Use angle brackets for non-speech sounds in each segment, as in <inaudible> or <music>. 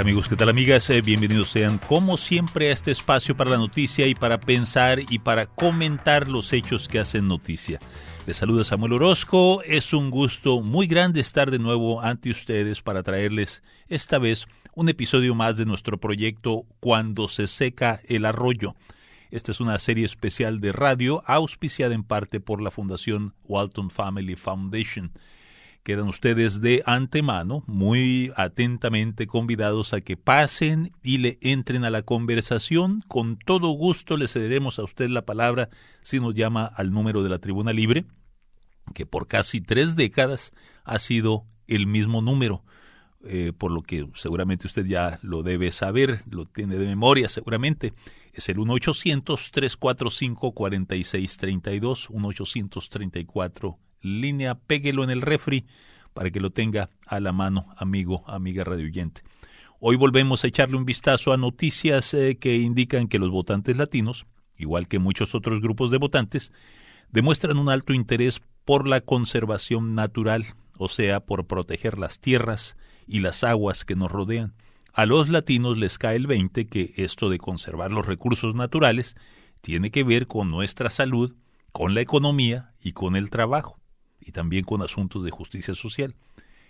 Amigos? ¿Qué tal amigas? Eh, bienvenidos sean como siempre a este espacio para la noticia y para pensar y para comentar los hechos que hacen noticia. Les saluda Samuel Orozco. Es un gusto muy grande estar de nuevo ante ustedes para traerles esta vez un episodio más de nuestro proyecto Cuando se seca el arroyo. Esta es una serie especial de radio auspiciada en parte por la Fundación Walton Family Foundation. Quedan ustedes de antemano muy atentamente convidados a que pasen y le entren a la conversación. Con todo gusto le cederemos a usted la palabra si nos llama al número de la tribuna libre, que por casi tres décadas ha sido el mismo número. Eh, por lo que seguramente usted ya lo debe saber, lo tiene de memoria seguramente, es el 1-800-345-4632, 1-834 línea, péguelo en el refri para que lo tenga a la mano, amigo, amiga radioyente. Hoy volvemos a echarle un vistazo a noticias eh, que indican que los votantes latinos, igual que muchos otros grupos de votantes, demuestran un alto interés por la conservación natural, o sea, por proteger las tierras y las aguas que nos rodean. A los latinos les cae el 20 que esto de conservar los recursos naturales tiene que ver con nuestra salud, con la economía y con el trabajo y también con asuntos de justicia social.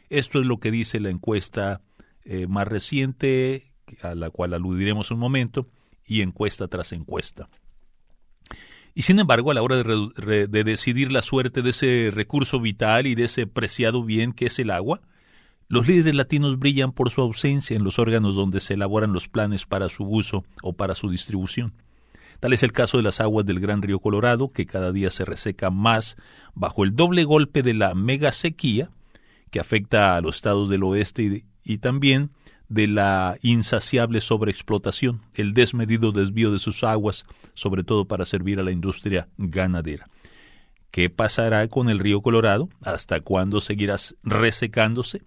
Esto es lo que dice la encuesta eh, más reciente, a la cual aludiremos un momento, y encuesta tras encuesta. Y sin embargo, a la hora de, de, decidir la suerte de ese recurso vital y de ese preciado bien que es el agua, los líderes latinos brillan por su ausencia en los órganos donde se elaboran los planes para su uso o para su distribución. Tal es el caso de las aguas del Gran Río Colorado, que cada día se reseca más bajo el doble golpe de la mega sequía, que afecta a los estados del oeste y, también de la insaciable sobreexplotación, el desmedido desvío de sus aguas, sobre todo para servir a la industria ganadera. ¿Qué pasará con el río Colorado? ¿Hasta cuándo seguirá resecándose?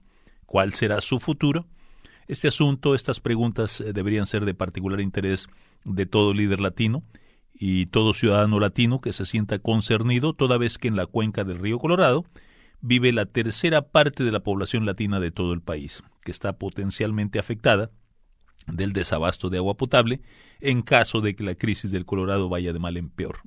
¿Cuál será su futuro? Este asunto, estas preguntas eh, deberían ser de particular interés de todo líder latino y todo ciudadano latino que se sienta concernido toda vez que en la cuenca del río Colorado vive la tercera parte de la población latina de todo el país, que está potencialmente afectada del desabasto de agua potable en caso de que la crisis del Colorado vaya de mal en peor.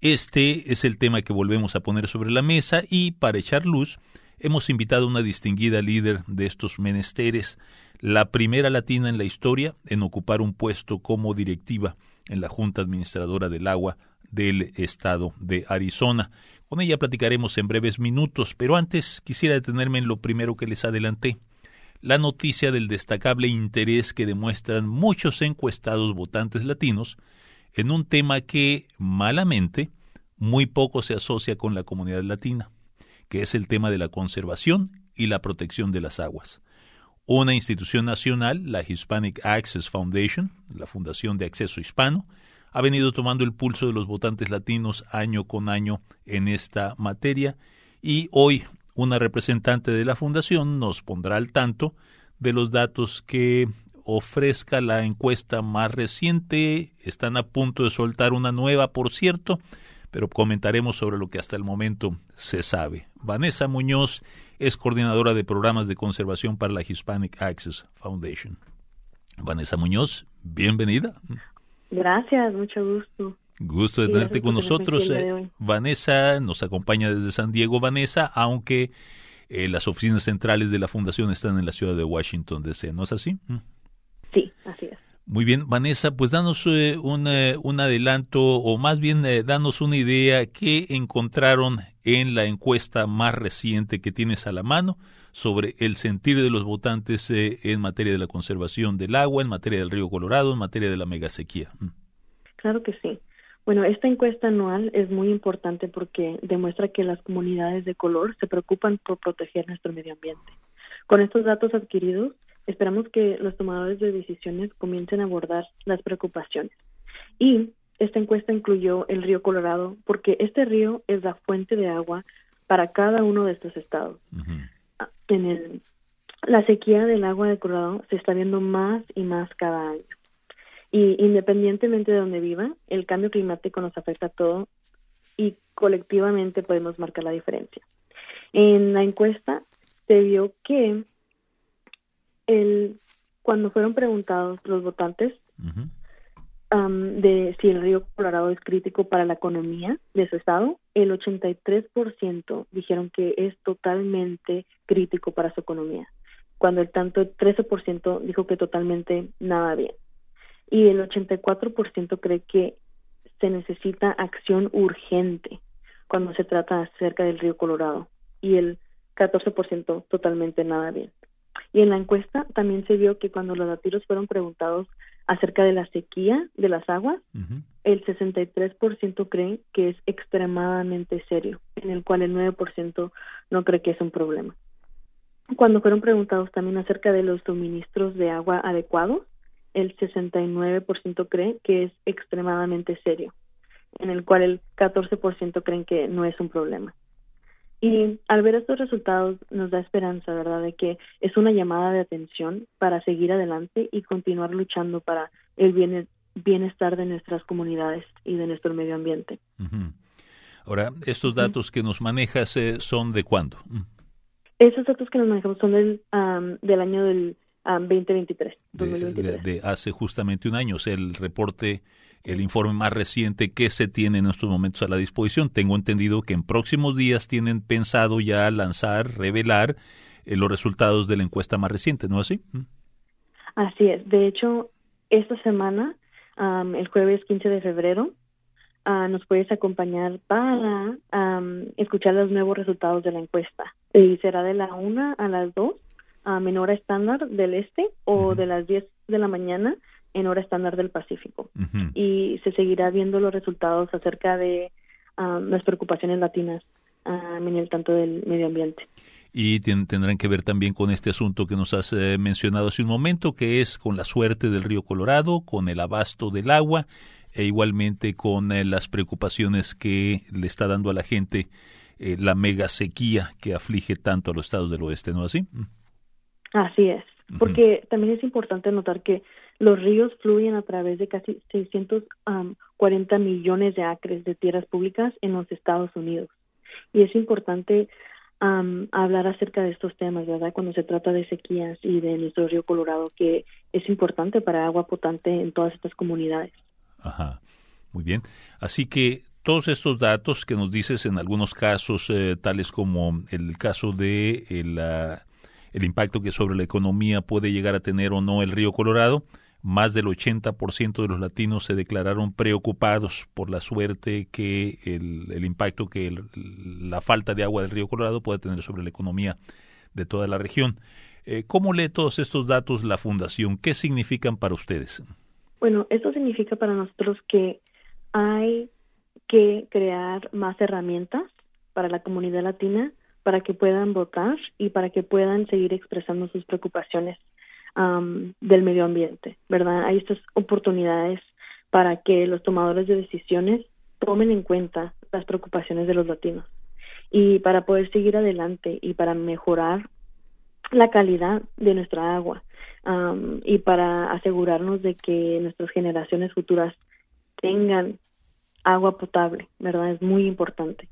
Este es el tema que volvemos a poner sobre la mesa y para echar luz hemos invitado a una distinguida líder de estos menesteres, la primera latina en la historia en ocupar un puesto como directiva en la Junta Administradora del Agua del Estado de Arizona. Con ella platicaremos en breves minutos, pero antes quisiera detenerme en lo primero que les adelanté, la noticia del destacable interés que demuestran muchos encuestados votantes latinos en un tema que, malamente, muy poco se asocia con la comunidad latina, que es el tema de la conservación y la protección de las aguas una institución nacional, la Hispanic Access Foundation, la Fundación de Acceso Hispano, ha venido tomando el pulso de los votantes latinos año con año en esta materia y hoy una representante de la fundación nos pondrá al tanto de los datos que ofrezca la encuesta más reciente. Están a punto de soltar una nueva, por cierto, pero comentaremos sobre lo que hasta el momento se sabe. Vanessa Muñoz es coordinadora de programas de conservación para la Hispanic Access Foundation. Vanessa Muñoz, bienvenida. Gracias, mucho gusto. Gusto de tenerte con nosotros. Eh, Vanessa nos acompaña desde San Diego, Vanessa, aunque eh, las oficinas centrales de la fundación están en la ciudad de Washington, D.C., ¿no es así? Mm. Sí, así es. Muy bien, Vanessa, pues danos eh, un, un, adelanto o más bien danos una idea qué encontraron en la encuesta más reciente que tienes a la mano sobre el sentir de los votantes eh, en materia de la conservación del agua, en materia del río Colorado, en materia de la megasequía. Mm. Claro que sí. Bueno, esta encuesta anual es muy importante porque demuestra que las comunidades de color se preocupan por proteger nuestro medio ambiente. Con estos datos adquiridos, esperamos que los tomadores de decisiones comiencen a abordar las preocupaciones. Y esta encuesta incluyó el río Colorado porque este río es la fuente de agua para cada uno de estos estados. Ah, en el, la sequía del agua de Colorado se está viendo más y más cada año. Y independientemente de donde viva, el cambio climático nos afecta a todo y colectivamente podemos marcar la diferencia. En la encuesta se vio que el, cuando fueron preguntados los votantes de si el río Colorado es crítico para la economía de su estado, el 83% dijeron que es totalmente crítico para su economía, cuando el tanto 13% dijo que totalmente nada bien. Y el 84% cree que se necesita acción urgente cuando se trata acerca del río Colorado y el 14% totalmente nada bien. Y en la encuesta también se vio que cuando los latinos fueron preguntados acerca de la sequía de las aguas, el 63% cree que es extremadamente serio, en el cual el 9% no cree que es un problema. Cuando fueron preguntados también acerca de los suministros de agua adecuados, el 69% cree que es extremadamente serio, en el cual el 14% creen que no es un problema. Y al ver estos resultados nos da esperanza, ¿verdad?, de que es una llamada de atención para seguir adelante y continuar luchando para el bienestar de nuestras comunidades y de nuestro medio ambiente. Ahora, estos datos que nos manejas eh, son de cuándo? Esos datos que nos manejamos son del, del año del 2023, 2023. De, hace justamente un año, o sea, el reporte el informe más reciente que se tiene en estos momentos a la disposición. Tengo entendido que en próximos días tienen pensado ya lanzar, revelar eh, los resultados de la encuesta más reciente, ¿no así? Mm. Así es. De hecho, esta semana, el jueves 15 de febrero, uh, nos puedes acompañar para escuchar los nuevos resultados de la encuesta. Y será de la 1 a las 2 a menor estándar del este o de las 10 de la mañana en hora estándar del Pacífico. Y se seguirá viendo los resultados acerca de um, las preocupaciones latinas um, en el tanto del medio ambiente. Y tendrán que ver también con este asunto que nos has eh, mencionado hace un momento, que es con la suerte del río Colorado, con el abasto del agua e igualmente con eh, las preocupaciones que le está dando a la gente eh, la mega sequía que aflige tanto a los estados del oeste, ¿no así? Así es, porque también es importante notar que los ríos fluyen a través de casi 640 millones de acres de tierras públicas en los Estados Unidos. Y es importante hablar acerca de estos temas, ¿verdad? Cuando se trata de sequías y de nuestro río Colorado, que es importante para agua potente en todas estas comunidades. Ajá, muy bien. Así que todos estos datos que nos dices en algunos casos, eh, tales como el caso de eh, el impacto que sobre la economía puede llegar a tener o no el río Colorado, más del 80% de los latinos se declararon preocupados por la suerte que el, impacto que la falta de agua del río Colorado puede tener sobre la economía de toda la región. Eh, ¿Cómo lee todos estos datos la Fundación? ¿Qué significan para ustedes? Bueno, esto significa para nosotros que hay que crear más herramientas para la comunidad latina para que puedan votar y para que puedan seguir expresando sus preocupaciones del medio ambiente, ¿verdad? Hay estas oportunidades para que los tomadores de decisiones tomen en cuenta las preocupaciones de los latinos y para poder seguir adelante y para mejorar la calidad de nuestra agua y para asegurarnos de que nuestras generaciones futuras tengan agua potable, ¿verdad? Es muy importante.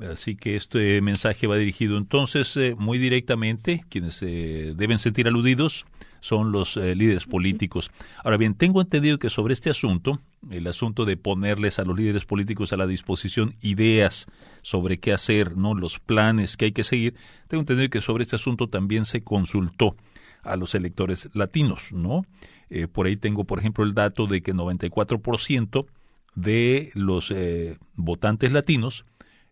Así que este mensaje va dirigido entonces eh, muy directamente, quienes se eh, deben sentir aludidos son los eh, líderes políticos. Ahora bien, tengo entendido que sobre este asunto, el asunto de ponerles a los líderes políticos a la disposición ideas sobre qué hacer, no los planes que hay que seguir, tengo entendido que sobre este asunto también se consultó a los electores latinos, ¿no? por ahí tengo, por ejemplo, el dato de que 94% de los votantes latinos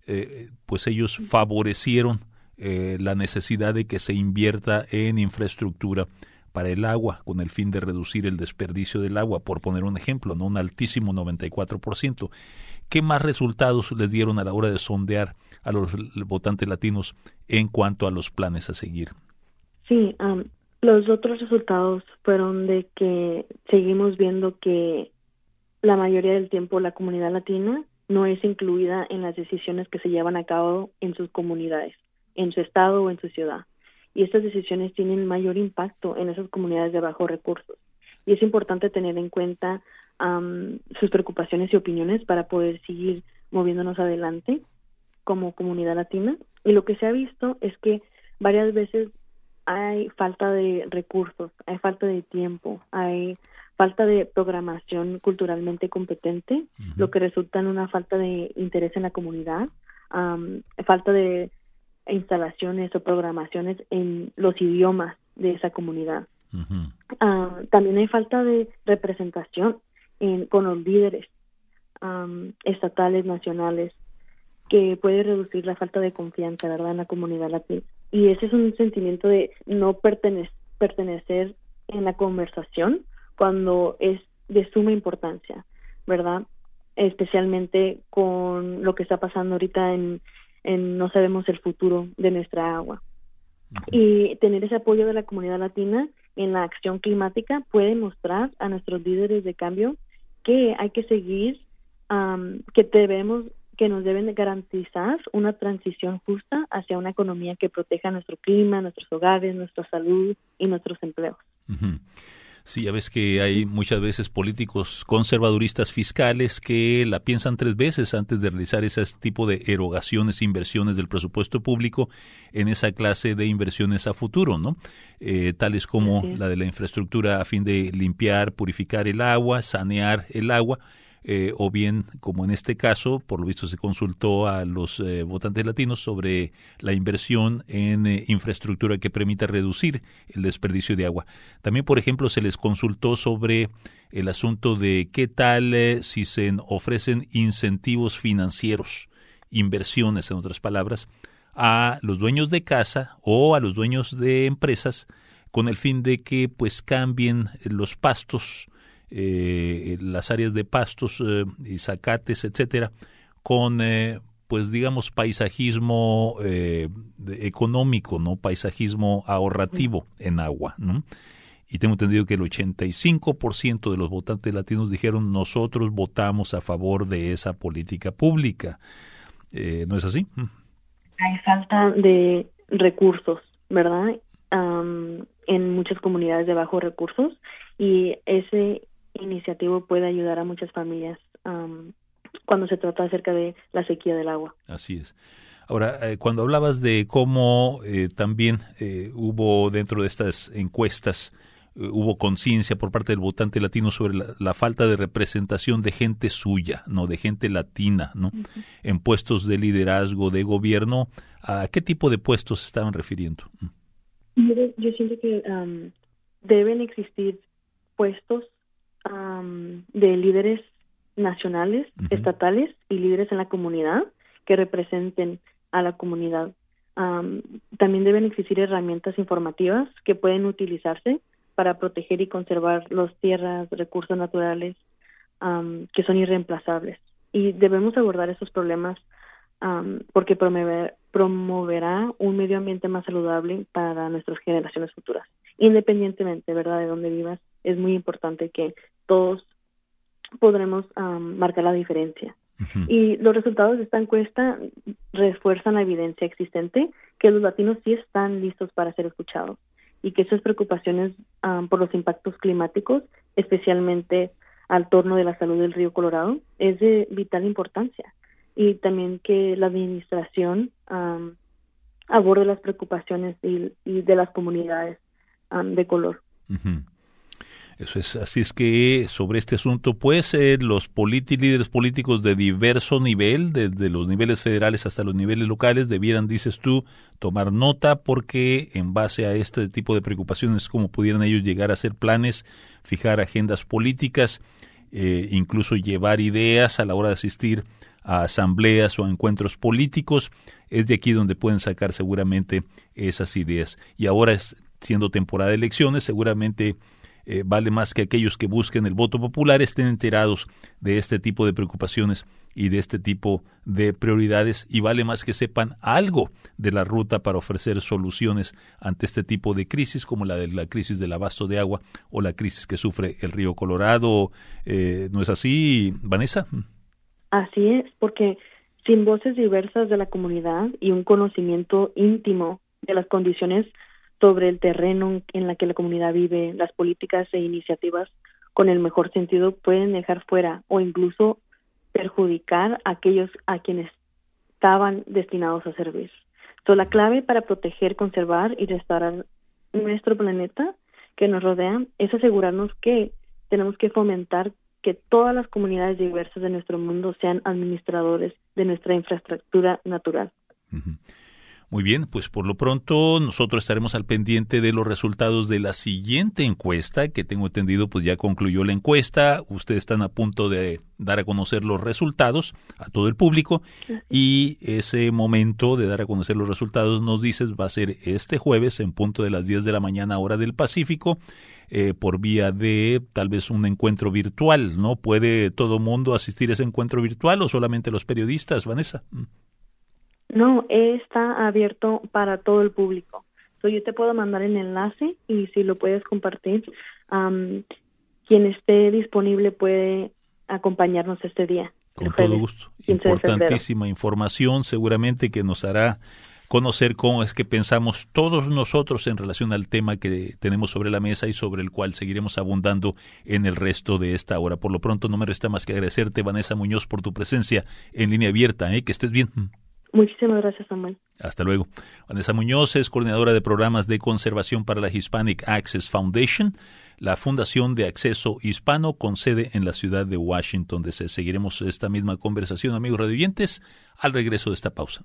eh, pues ellos favorecieron eh, la necesidad de que se invierta en infraestructura para el agua con el fin de reducir el desperdicio del agua, por poner un ejemplo, no un altísimo 94%. ¿Qué más resultados les dieron a la hora de sondear a los votantes latinos en cuanto a los planes a seguir? Sí, los otros resultados fueron de que seguimos viendo que la mayoría del tiempo la comunidad latina no es incluida en las decisiones que se llevan a cabo en sus comunidades, en su estado o en su ciudad. Y estas decisiones tienen mayor impacto en esas comunidades de bajos recursos. Y es importante tener en cuenta sus preocupaciones y opiniones para poder seguir moviéndonos adelante como comunidad latina. Y lo que se ha visto es que varias veces hay falta de recursos, hay falta de tiempo, hay falta de programación culturalmente competente, lo que resulta en una falta de interés en la comunidad, falta de instalaciones o programaciones en los idiomas de esa comunidad. También hay falta de representación con los líderes estatales, nacionales, que puede reducir la falta de confianza, ¿verdad?, en la comunidad latina. Y ese es un sentimiento de no pertenecer en la conversación cuando es de suma importancia, ¿verdad? Especialmente con lo que está pasando ahorita en, en no sabemos el futuro de nuestra agua. Y tener ese apoyo de la comunidad latina en la acción climática puede mostrar a nuestros líderes de cambio que hay que seguir, que debemos, que nos deben garantizar una transición justa hacia una economía que proteja nuestro clima, nuestros hogares, nuestra salud y nuestros empleos. Sí, ya ves que hay muchas veces políticos conservaduristas fiscales que la piensan tres veces antes de realizar ese tipo de erogaciones, inversiones del presupuesto público en esa clase de inversiones a futuro, ¿no? Eh, tales como la de la infraestructura a fin de limpiar, purificar el agua, sanear el agua eh, o bien, como en este caso, por lo visto se consultó a los eh, votantes latinos sobre la inversión en eh, infraestructura que permita reducir el desperdicio de agua. También, por ejemplo, se les consultó sobre el asunto de qué tal si se ofrecen incentivos financieros, inversiones, en otras palabras, a los dueños de casa o a los dueños de empresas con el fin de que pues cambien los pastos eh, las áreas de pastos eh, y zacates, etcétera, con eh, pues digamos paisajismo eh, económico, no paisajismo ahorrativo en agua, ¿no? Y tengo entendido que el 85% de los votantes latinos dijeron nosotros votamos a favor de esa política pública. ¿No es así? Mm. Hay falta de recursos, ¿verdad? en muchas comunidades de bajos recursos y ese puede ayudar a muchas familias cuando se trata acerca de la sequía del agua. Así es. Ahora, eh, cuando hablabas de cómo eh, también eh, hubo dentro de estas encuestas, hubo conciencia por parte del votante latino sobre la, falta de representación de gente suya, no de gente latina, ¿no? En puestos de liderazgo, de gobierno, ¿a qué tipo de puestos se estaban refiriendo? Yo, siento que deben existir puestos de líderes nacionales, estatales y líderes en la comunidad que representen a la comunidad. también deben existir herramientas informativas que pueden utilizarse para proteger y conservar las tierras, recursos naturales que son irreemplazables. Y debemos abordar esos problemas porque promoverá un medio ambiente más saludable para nuestras generaciones futuras, independientemente, ¿verdad?, de dónde vivas. Es muy importante que todos podremos marcar la diferencia. Y los resultados de esta encuesta refuerzan la evidencia existente que los latinos sí están listos para ser escuchados y que esas preocupaciones por los impactos climáticos, especialmente al torno de la salud del río Colorado, es de vital importancia. Y también que la administración aborde las preocupaciones y, de las comunidades de color. Eso es, así es que sobre este asunto, pues eh, los líderes políticos de diverso nivel, desde los niveles federales hasta los niveles locales, debieran, dices tú, tomar nota porque en base a este tipo de preocupaciones, como pudieran ellos llegar a hacer planes, fijar agendas políticas, eh, incluso llevar ideas a la hora de asistir a asambleas o a encuentros políticos, es de aquí donde pueden sacar seguramente esas ideas. Y ahora, es, siendo temporada de elecciones, seguramente eh, vale más que aquellos que busquen el voto popular estén enterados de este tipo de preocupaciones y de este tipo de prioridades y vale más que sepan algo de la ruta para ofrecer soluciones ante este tipo de crisis como la de la crisis del abasto de agua o la crisis que sufre el río Colorado. Eh, ¿No es así, Vanessa? Así es, porque sin voces diversas de la comunidad y un conocimiento íntimo de las condiciones sobre el terreno en la que la comunidad vive, las políticas e iniciativas con el mejor sentido pueden dejar fuera o incluso perjudicar a aquellos a quienes estaban destinados a servir. So, la clave para proteger, conservar y restaurar nuestro planeta que nos rodea es asegurarnos que tenemos que fomentar que todas las comunidades diversas de nuestro mundo sean administradores de nuestra infraestructura natural. Muy bien, pues por lo pronto nosotros estaremos al pendiente de los resultados de la siguiente encuesta, que tengo entendido pues ya concluyó la encuesta, ustedes están a punto de dar a conocer los resultados a todo el público y ese momento de dar a conocer los resultados nos dices va a ser este jueves en punto de las 10 de la mañana hora del Pacífico eh, por vía de tal vez un encuentro virtual, ¿no? ¿Puede todo mundo asistir a ese encuentro virtual o solamente los periodistas, Vanessa? No, está abierto para todo el público. yo te puedo mandar el enlace y si lo puedes compartir, quien esté disponible puede acompañarnos este día. Con todo gusto. Importantísima información, seguramente que nos hará conocer cómo es que pensamos todos nosotros en relación al tema que tenemos sobre la mesa y sobre el cual seguiremos abundando en el resto de esta hora. Por lo pronto, no me resta más que agradecerte, Vanessa Muñoz, por tu presencia en línea abierta. ¿eh? Que estés bien. Muchísimas gracias, Samuel. Hasta luego. Vanessa Muñoz es coordinadora de programas de conservación para la Hispanic Access Foundation, la Fundación de Acceso Hispano con sede en la ciudad de Washington, DC. Seguiremos esta misma conversación, amigos radioyentes, al regreso de esta pausa.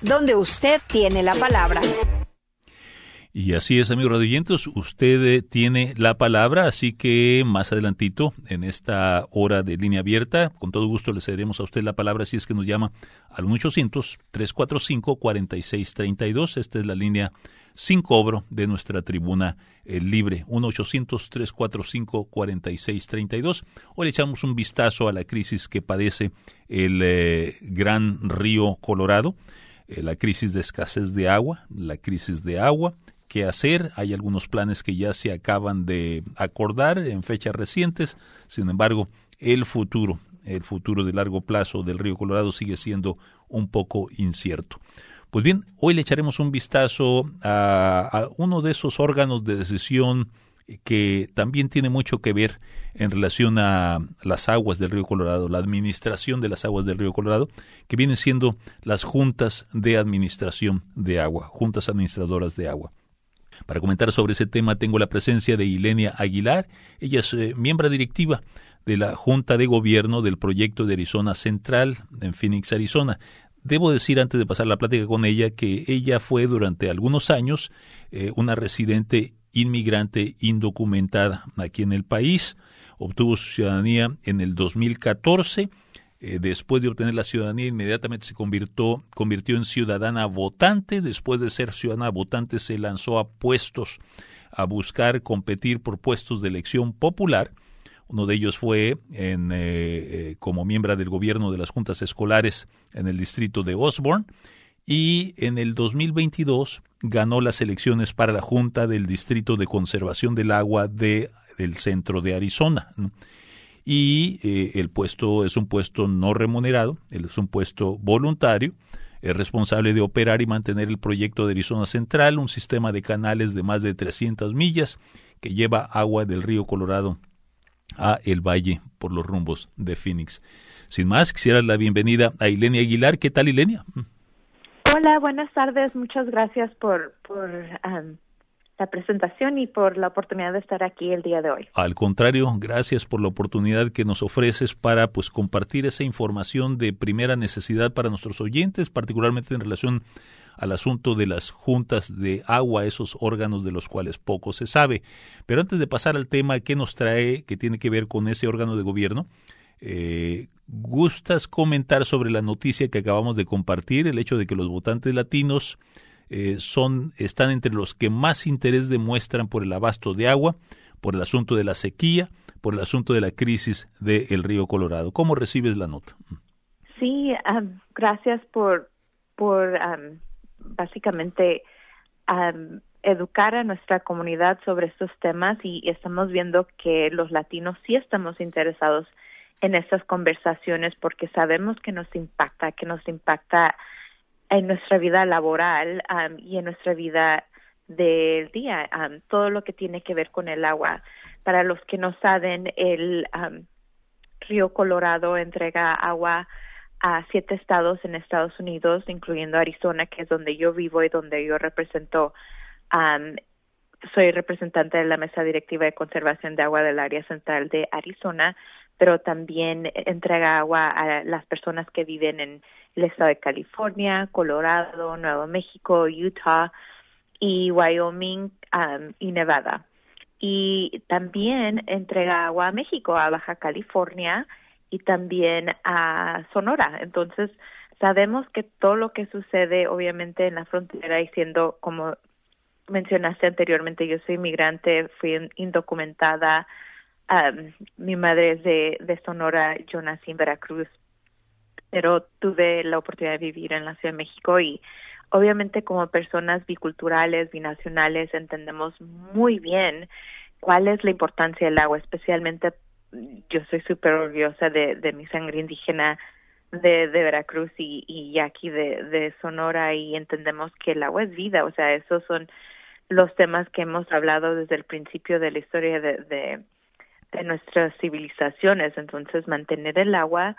donde usted tiene la palabra. Y así es, amigo radioyentes, usted eh, tiene la palabra, así que más adelantito, en esta hora de línea abierta, con todo gusto le cederemos a usted la palabra si es que nos llama al 1-800-345-4632. Esta es la línea sin cobro de nuestra tribuna eh, libre, 1-800-345-4632. Hoy le echamos un vistazo a la crisis que padece el eh, gran río Colorado, la crisis de escasez de agua, la crisis de agua, qué hacer. Hay algunos planes que ya se acaban de acordar en fechas recientes. Sin embargo, el futuro, el futuro de largo plazo del río Colorado sigue siendo un poco incierto. Pues bien, hoy le echaremos un vistazo a, uno de esos órganos de decisión que también tiene mucho que ver en relación a las aguas del río Colorado, la administración de las aguas del río Colorado, que vienen siendo las juntas de administración de agua, juntas administradoras de agua. Para comentar sobre ese tema tengo la presencia de Ilenia Aguilar. Ella es eh, miembro directiva de la Junta de Gobierno del proyecto de Arizona Central en Phoenix, Arizona. Debo decir antes de pasar la plática con ella que ella fue durante algunos años eh, una residente inmigrante indocumentada aquí en el país. Obtuvo su ciudadanía en el 2014 eh, después de obtener la ciudadanía, inmediatamente se convirtió, convirtió en ciudadana votante. Después de ser ciudadana votante, se lanzó a puestos, a buscar competir por puestos de elección popular. Uno de ellos fue en, eh, eh, como miembro del gobierno de las juntas escolares en el distrito de Osborne. Y en el 2022 ganó las elecciones para la Junta del Distrito de Conservación del Agua de, del centro de Arizona y eh, el puesto es un puesto no remunerado, es un puesto voluntario, es responsable de operar y mantener el proyecto de Arizona Central, un sistema de canales de más de 300 millas que lleva agua del río Colorado a el valle por los rumbos de Phoenix. Sin más, quisiera la bienvenida a Ilenia Aguilar. ¿Qué tal, Ilenia? Hola, buenas tardes. Muchas gracias por, por la presentación y por la oportunidad de estar aquí el día de hoy. Al contrario, gracias por la oportunidad que nos ofreces para pues compartir esa información de primera necesidad para nuestros oyentes, particularmente en relación al asunto de las juntas de agua, esos órganos de los cuales poco se sabe. Pero antes de pasar al tema que nos trae, que tiene que ver con ese órgano de gobierno, eh, ¿gustas comentar sobre la noticia que acabamos de compartir, el hecho de que los votantes latinos eh, son, están entre los que más interés demuestran por el abasto de agua, por el asunto de la sequía, por el asunto de la crisis del río Colorado? ¿Cómo recibes la nota? Sí, gracias por, por básicamente educar a nuestra comunidad sobre estos temas y estamos viendo que los latinos sí estamos interesados en estas conversaciones porque sabemos que nos impacta, que nos impacta en nuestra vida laboral y en nuestra vida del día, todo lo que tiene que ver con el agua. Para los que no saben, el río Colorado entrega agua a siete estados en Estados Unidos, incluyendo Arizona, que es donde yo vivo y donde yo represento. soy representante de la mesa directiva de conservación de agua del área central de Arizona, pero también entrega agua a las personas que viven en el estado de California, Colorado, Nuevo México, Utah y Wyoming y Nevada. Y también entrega agua a México, a Baja California, y también a Sonora. Entonces, sabemos que todo lo que sucede, obviamente, en la frontera y siendo, como mencionaste anteriormente, yo soy inmigrante, fui indocumentada, mi madre es de, de Sonora, yo nací en Veracruz, pero tuve la oportunidad de vivir en la Ciudad de México y obviamente como personas biculturales, binacionales, entendemos muy bien cuál es la importancia del agua, especialmente yo soy súper orgullosa de, mi sangre indígena de, Veracruz y, y aquí de, Sonora y entendemos que el agua es vida, o sea, esos son los temas que hemos hablado desde el principio de la historia de, de nuestras civilizaciones, entonces mantener el agua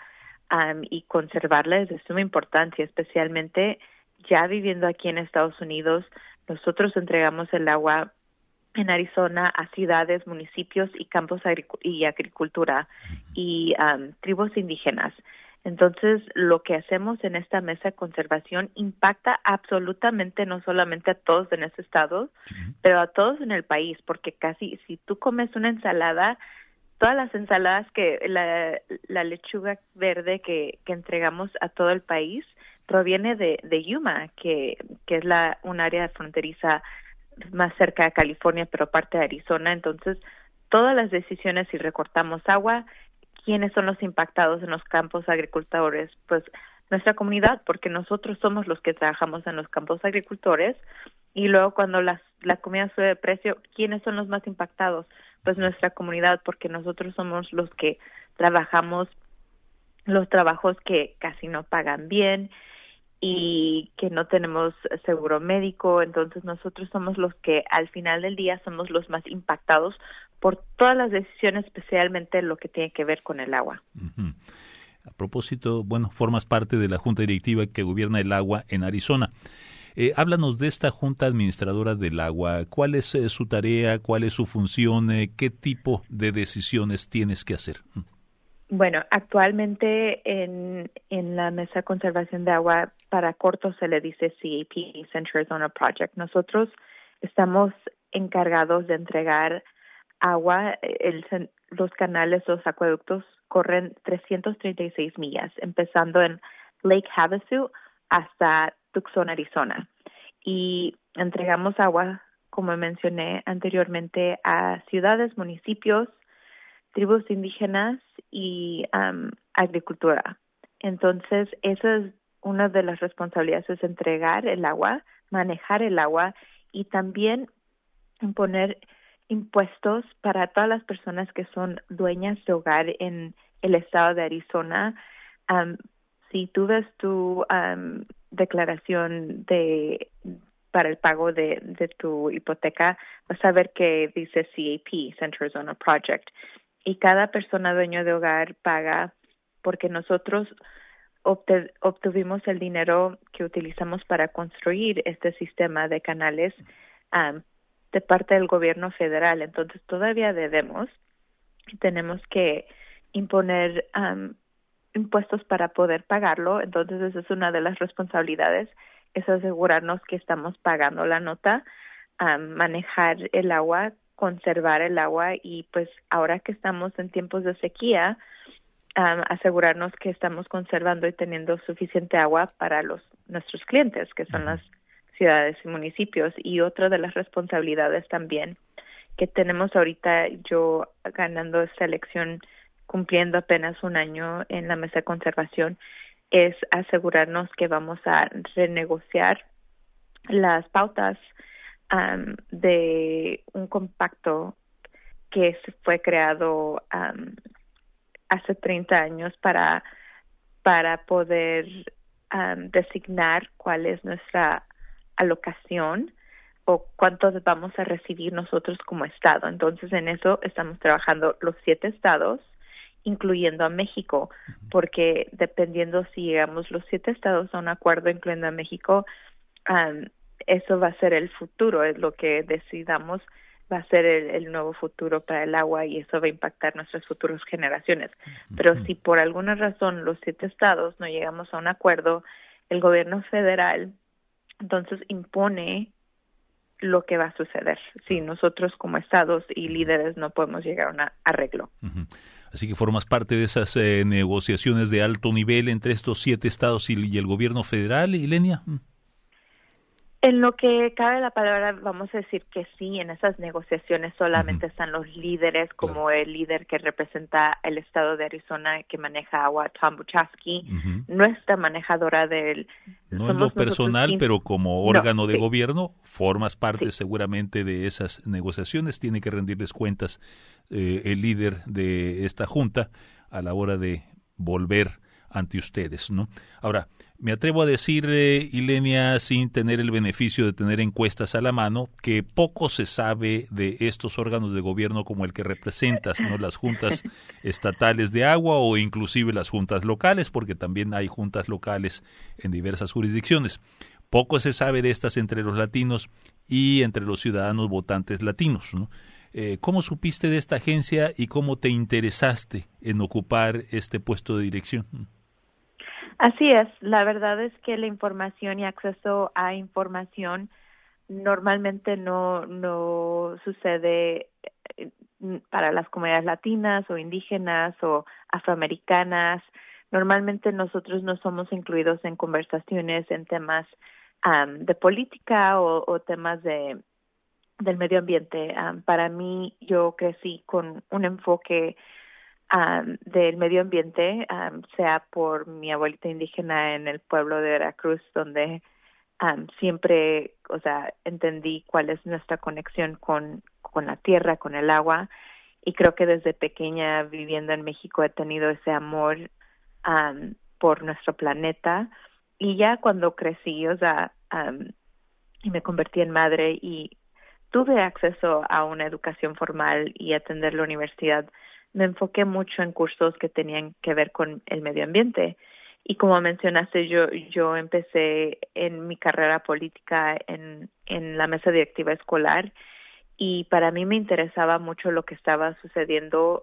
y conservarla es de suma importancia, especialmente ya viviendo aquí en Estados Unidos, nosotros entregamos el agua en Arizona a ciudades, municipios y campos y agricultura y tribus indígenas. Entonces, lo que hacemos en esta mesa de conservación impacta absolutamente no solamente a todos en este estado, pero a todos en el país, porque casi si tú comes una ensalada, todas las ensaladas que la, la lechuga verde que, que entregamos a todo el país proviene de, de Yuma, que, que es la un área fronteriza más cerca de California, pero parte de Arizona. Entonces, todas las decisiones si recortamos agua, quiénes son los impactados en los campos agricultores, pues nuestra comunidad, porque nosotros somos los que trabajamos en los campos agricultores y luego cuando las, la comida sube de precio, ¿quiénes son los más impactados? Pues nuestra comunidad, porque nosotros somos los que trabajamos los trabajos que casi no pagan bien y que no tenemos seguro médico, entonces nosotros somos los que al final del día somos los más impactados por todas las decisiones, especialmente lo que tiene que ver con el agua. A propósito, bueno, formas parte de la junta directiva que gobierna el agua en Arizona. Eh, háblanos de esta junta administradora del agua. ¿Cuál es eh, su tarea? ¿Cuál es su función? Eh, ¿Qué tipo de decisiones tienes que hacer? Bueno, actualmente en, en la Mesa de Conservación de Agua, para corto se le dice CAP, Central Zone Project. Nosotros estamos encargados de entregar agua, el, los canales, los acueductos corren 336 millas, empezando en Lake Havasu hasta Tucson, Arizona. Y entregamos agua, como mencioné anteriormente, a ciudades, municipios, tribus indígenas y agricultura. Entonces, esa es una de las responsabilidades, es entregar el agua, manejar el agua y también poner impuestos para todas las personas que son dueñas de hogar en el estado de Arizona. si tú ves tu declaración de para el pago de, de tu hipoteca, vas a ver que dice CAP, Center Zone Project y cada persona dueño de hogar paga porque nosotros obtuvimos el dinero que utilizamos para construir este sistema de canales de parte del gobierno federal. Entonces todavía debemos y tenemos que imponer impuestos para poder pagarlo. Entonces esa es una de las responsabilidades, es asegurarnos que estamos pagando la nota, manejar el agua, conservar el agua y pues ahora que estamos en tiempos de sequía, asegurarnos que estamos conservando y teniendo suficiente agua para los nuestros clientes, que son las ciudades y municipios. Y otra de las responsabilidades también que tenemos ahorita, yo ganando esta elección, cumpliendo apenas un año en la mesa de conservación, es asegurarnos que vamos a renegociar las pautas de un compacto que fue creado hace 30 años para, para poder designar cuál es nuestra alocación o cuántos vamos a recibir nosotros como Estado. Entonces, en eso estamos trabajando los siete estados, incluyendo a México, porque dependiendo si llegamos los siete estados a un acuerdo, incluyendo a México, eso va a ser el futuro, es lo que decidamos va a ser el, nuevo futuro para el agua y eso va a impactar nuestras futuras generaciones. Pero si por alguna razón los siete estados no llegamos a un acuerdo, el gobierno federal entonces impone lo que va a suceder si nosotros como estados y líderes no podemos llegar a un arreglo. Así que formas parte de esas eh, negociaciones de alto nivel entre estos siete estados y, el gobierno federal, Ilenia. En lo que cabe la palabra, vamos a decir que sí, en esas negociaciones solamente están los líderes, como el líder que representa el estado de Arizona que maneja agua, Tom Buchaski, nuestra manejadora del... No en lo personal, pero como órgano de gobierno, formas parte seguramente de esas negociaciones, tiene que rendirles cuentas eh, el líder de esta junta a la hora de volver ante ustedes, ¿no? Ahora, me atrevo a decir, eh, Ilenia, sin tener el beneficio de tener encuestas a la mano, que poco se sabe de estos órganos de gobierno como el que representas, ¿no? Las juntas estatales de agua o inclusive las juntas locales, porque también hay juntas locales en diversas jurisdicciones. Poco se sabe de estas entre los latinos y entre los ciudadanos votantes latinos, ¿no? Eh, ¿Cómo supiste de esta agencia y cómo te interesaste en ocupar este puesto de dirección? Así es, la verdad es que la información y acceso a información normalmente no, no sucede eh, para las comunidades latinas o indígenas o afroamericanas. Normalmente nosotros no somos incluidos en conversaciones en temas de política o, temas de del medio ambiente. para mí, yo crecí con un enfoque del medio ambiente, sea por mi abuelita indígena en el pueblo de Veracruz, donde siempre, o sea, entendí cuál es nuestra conexión con, con la tierra, con el agua, y creo que desde pequeña viviendo en México he tenido ese amor por nuestro planeta, y ya cuando crecí, o sea, y me convertí en madre y tuve acceso a una educación formal y atender la universidad, me enfoqué mucho en cursos que tenían que ver con el medio ambiente. Y como mencionaste, yo, yo empecé en mi carrera política en, en la mesa directiva escolar y para mí me interesaba mucho lo que estaba sucediendo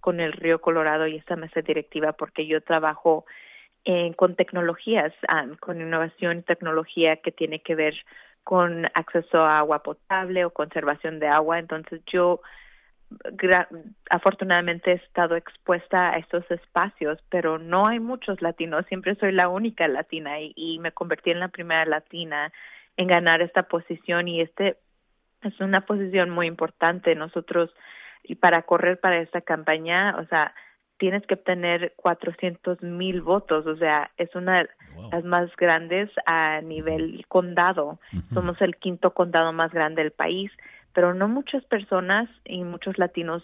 con el río Colorado y esta mesa directiva porque yo trabajo con tecnologías, con innovación y tecnología que tiene que ver con acceso a agua potable o conservación de agua. Entonces yo afortunadamente he estado expuesta a estos espacios, pero no hay muchos latinos, siempre soy la única latina y, y me convertí en la primera latina en ganar esta posición y este es una posición muy importante. Nosotros, y para correr para esta campaña, o sea, tienes que obtener 400 mil votos, o sea, es una de las más grandes a nivel condado. Somos el quinto condado más grande del país pero no muchas personas y muchos latinos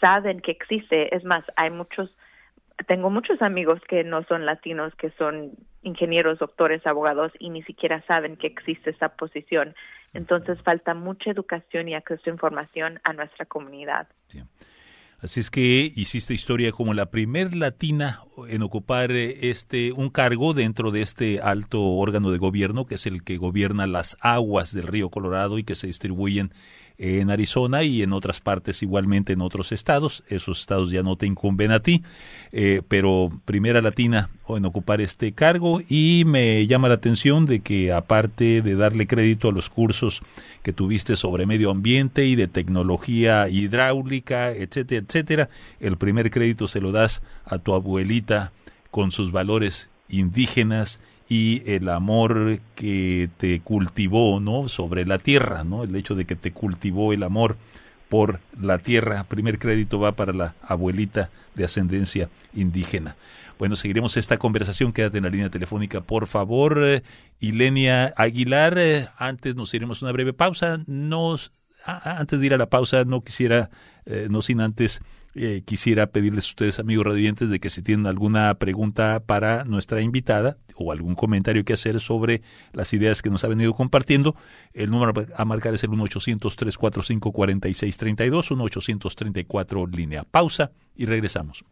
saben que existe. Es más, hay muchos, tengo muchos amigos que no son latinos, que son ingenieros, doctores, abogados y ni siquiera saben que existe esa posición. Entonces falta mucha educación y acceso a información a nuestra comunidad. Así es que hiciste historia como la primer latina en ocupar eh, este un cargo dentro de este alto órgano de gobierno que es el que gobierna las aguas del río Colorado y que se distribuyen en Arizona y en otras partes igualmente en otros estados. Esos estados ya no te incumben a ti, eh, pero primera latina en ocupar este cargo y me llama la atención de que aparte de darle crédito a los cursos que tuviste sobre medio ambiente y de tecnología hidráulica, etcétera, etcétera, el primer crédito se lo das a tu abuelita con sus valores indígenas y el amor que te cultivó, ¿no? Sobre la tierra, ¿no? El hecho de que te cultivó el amor por la tierra. Primer crédito va para la abuelita de ascendencia indígena. Bueno, seguiremos esta conversación. Quédate en la línea telefónica, por favor. Eh, Ilenia Aguilar, eh, antes nos iremos una breve pausa. Nos, antes de ir a la pausa, no quisiera, eh, no sin antes eh, quisiera pedirles a ustedes, amigos radiantes, de que si tienen alguna pregunta para nuestra invitada o algún comentario que hacer sobre las ideas que nos ha venido compartiendo, el número a marcar es el 1-800-345-4632, 1-834 línea. Pausa y regresamos.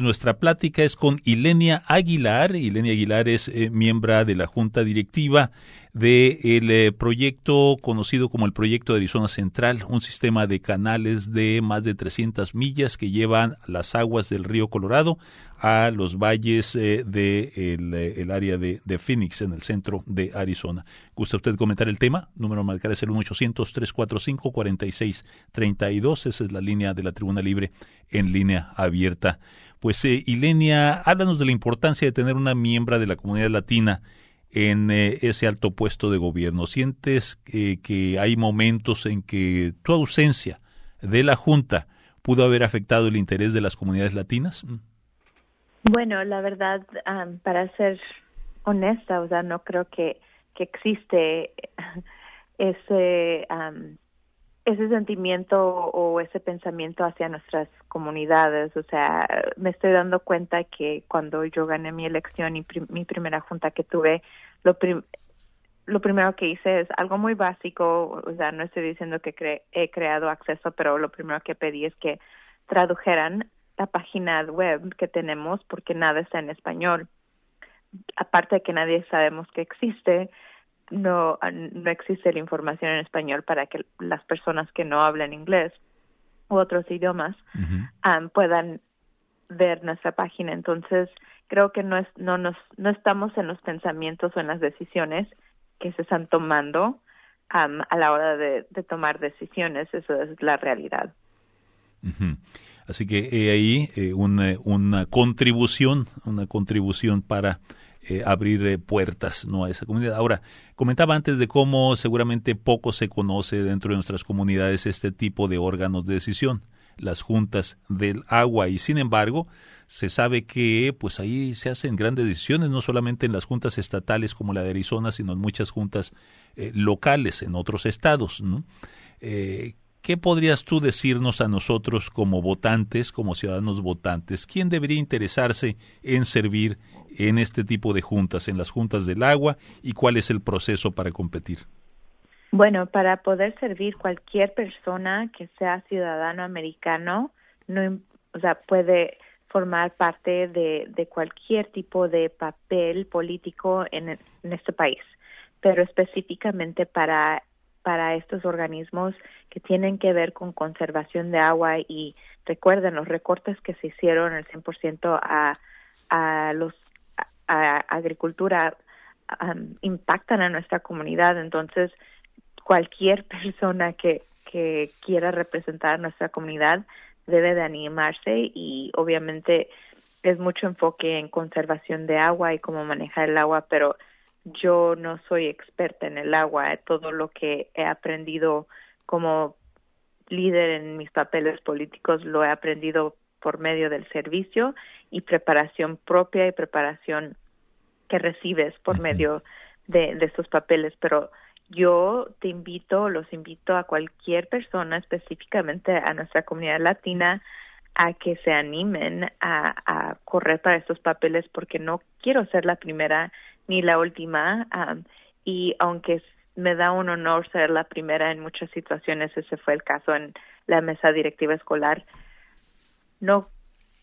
Nuestra plática es con Ilenia Aguilar. Ilenia Aguilar es eh, miembro de la Junta Directiva del de eh, proyecto conocido como el Proyecto de Arizona Central, un sistema de canales de más de 300 millas que llevan las aguas del río Colorado a los valles eh, del de el, área de, Phoenix, en el centro de Arizona. ¿Gusta usted comentar el tema? Número marcar es el 1-800-345-4632. Esa es la línea de la Tribuna Libre en línea abierta. Pues, eh, Ilenia, háblanos de la importancia de tener una miembro de la comunidad latina en eh, ese alto puesto de gobierno. ¿Sientes que hay momentos en que tu ausencia de la Junta pudo haber afectado el interés de las comunidades latinas? Bueno, la verdad, para ser honesta, o sea, no creo que, que existe <laughs> ese ese sentimiento o ese pensamiento hacia nuestras comunidades. O sea, me estoy dando cuenta que cuando yo gané mi elección y mi primera junta que tuve, lo, primero que hice es algo muy básico. O sea, no estoy diciendo que he creado acceso, pero lo primero que pedí es que tradujeran la página web que tenemos porque nada está en español. Aparte de que nadie sabemos que existe, no, no existe la información en español para que las personas que no hablan inglés u otros idiomas puedan ver nuestra página. Entonces, creo que no, es, no, nos, no estamos en los pensamientos o en las decisiones que se están tomando a la hora de, tomar decisiones. Eso es la realidad. Así que ahí eh, una, una contribución, una contribución para eh, abrir eh, puertas ¿no? a esa comunidad. Ahora, comentaba antes de cómo seguramente poco se conoce dentro de nuestras comunidades este tipo de órganos de decisión, las juntas del agua, y sin embargo, se sabe que pues ahí se hacen grandes decisiones, no solamente en las juntas estatales como la de Arizona, sino en muchas juntas eh, locales en otros estados. ¿Qué podrías tú decirnos a nosotros como votantes, como ciudadanos votantes? ¿Quién debería interesarse en servir en este tipo de juntas, en las juntas del agua, y cuál es el proceso para competir? Bueno, para poder servir cualquier persona que sea ciudadano americano, no, o sea, puede formar parte de, cualquier tipo de papel político en, en este país, pero específicamente para para estos organismos que tienen que ver con conservación de agua y recuerden los recortes que se hicieron el 100% a, a los agricultura impactan a nuestra comunidad entonces cualquier <laughs> persona que que quiera representar a nuestra comunidad debe de animarse y obviamente es mucho enfoque en conservación de agua y cómo manejar el agua, pero yo no soy experta en el agua. Todo lo que he aprendido como líder en mis papeles políticos lo he aprendido por medio del servicio y preparación propia y preparación que recibes por medio de, de estos papeles, pero yo te invito, los invito a cualquier persona, específicamente a nuestra comunidad latina, a que se animen a, a correr para estos papeles porque no quiero ser la primera ni la última y aunque me da un honor ser la primera en muchas situaciones, ese fue el caso en la mesa directiva escolar, no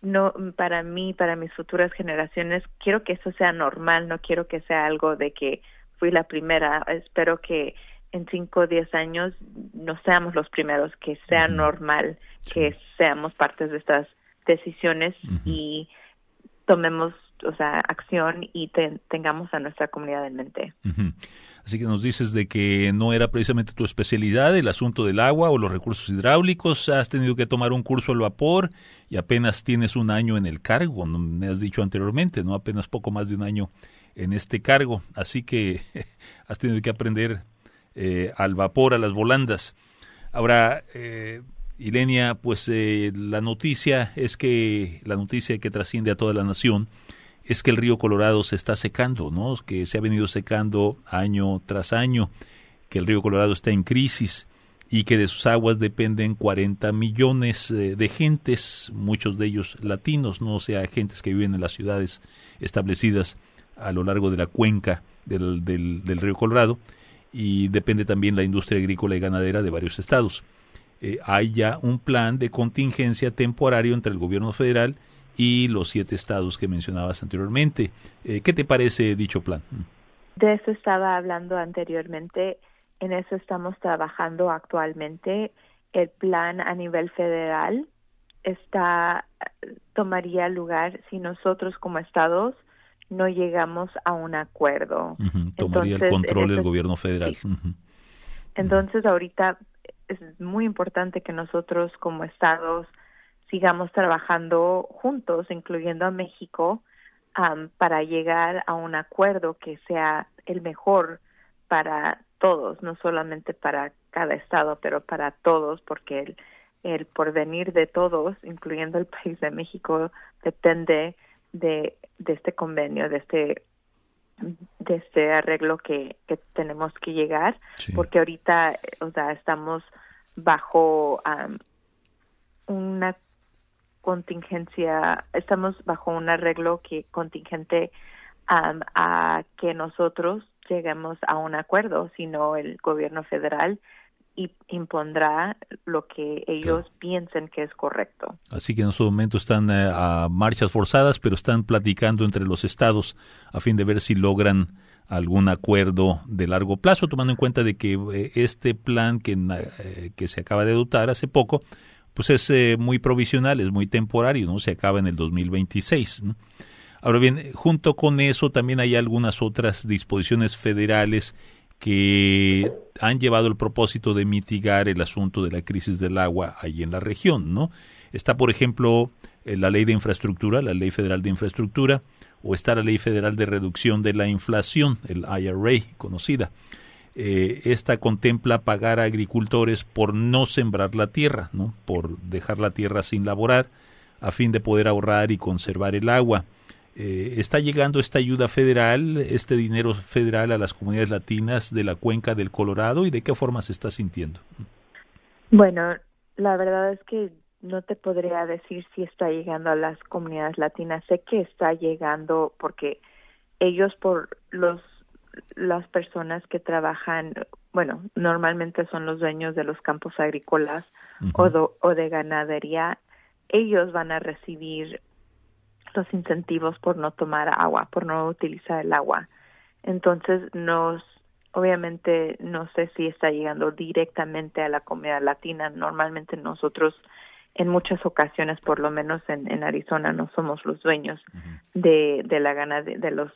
no para mí, para mis futuras generaciones, quiero que eso sea normal, no quiero que sea algo de que fui la primera. Espero que en cinco o diez años no seamos los primeros, que sea normal que seamos partes de estas decisiones y tomemos o sea, acción y tengamos a nuestra comunidad en mente. Así que nos dices de que no era precisamente tu especialidad el asunto del agua o los recursos hidráulicos, has tenido que tomar un curso al vapor y apenas tienes un año en el cargo, me has dicho anteriormente, ¿no? Apenas poco más de un año en este cargo, así que <laughs> has tenido que aprender eh, al vapor, a las volandas. Ahora, eh, Ilenia, pues eh, la noticia es que, la noticia que trasciende a toda la nación es que el río Colorado se está secando, ¿no? Que se ha venido secando año tras año, que el río Colorado está en crisis y que de sus aguas dependen 40 millones de gentes, muchos de ellos latinos, no o sea, gentes que viven en las ciudades establecidas a lo largo de la cuenca del, del, río Colorado y depende también la industria agrícola y ganadera de varios estados. Eh, hay ya un plan de contingencia temporario entre el gobierno federal y los siete estados que mencionabas anteriormente. Eh, ¿Qué te parece dicho plan? De eso estaba hablando anteriormente. En eso estamos trabajando actualmente. El plan a nivel federal está tomaría lugar si nosotros como estados no llegamos a un acuerdo. Tomaría el control del gobierno federal. Entonces, ahorita es muy importante que nosotros como estados sigamos trabajando juntos, incluyendo a México, para llegar a un acuerdo que sea el mejor para todos, no solamente para cada estado, pero para todos, porque el, el porvenir de todos, incluyendo el país de México, depende de, de este convenio, de este de este arreglo que, que tenemos que llegar, porque ahorita, o sea, estamos bajo una contingencia, estamos bajo un arreglo que contingente a que nosotros lleguemos a un acuerdo, sino el gobierno federal y impondrá lo que ellos piensen que es correcto. Así que en este momento están eh, a marchas forzadas, pero están platicando entre los estados a fin de ver si logran algún acuerdo de largo plazo, tomando en cuenta de que eh, este plan que, eh, que se acaba de adoptar hace poco, pues es muy provisional, es muy temporario, ¿no? Se acaba en el 2026, ¿no? Ahora bien, junto con eso también hay algunas otras disposiciones federales que han llevado el propósito de mitigar el asunto de la crisis del agua ahí en la región, ¿no? Está, por ejemplo, eh, la ley de infraestructura, la ley federal de infraestructura, o está la ley federal de reducción de la inflación, el IRA, conocida. Eh, esta contempla pagar a agricultores por no sembrar la tierra, ¿no? por dejar la tierra sin laborar, a fin de poder ahorrar y conservar el agua. Eh, ¿Está llegando esta ayuda federal, este dinero federal a las comunidades latinas de la cuenca del Colorado y de qué forma se está sintiendo? Bueno, la verdad es que no te podría decir si está llegando a las comunidades latinas. Sé que está llegando porque ellos por los las personas que trabajan, bueno, normalmente son los dueños de los campos agrícolas o, o de ganadería, ellos van a recibir los incentivos por no tomar agua, por no utilizar el agua. Entonces nos obviamente no sé si está llegando directamente a la comunidad latina. Normalmente nosotros en muchas ocasiones, por lo menos en, en Arizona, no somos los dueños de, de la gana de, los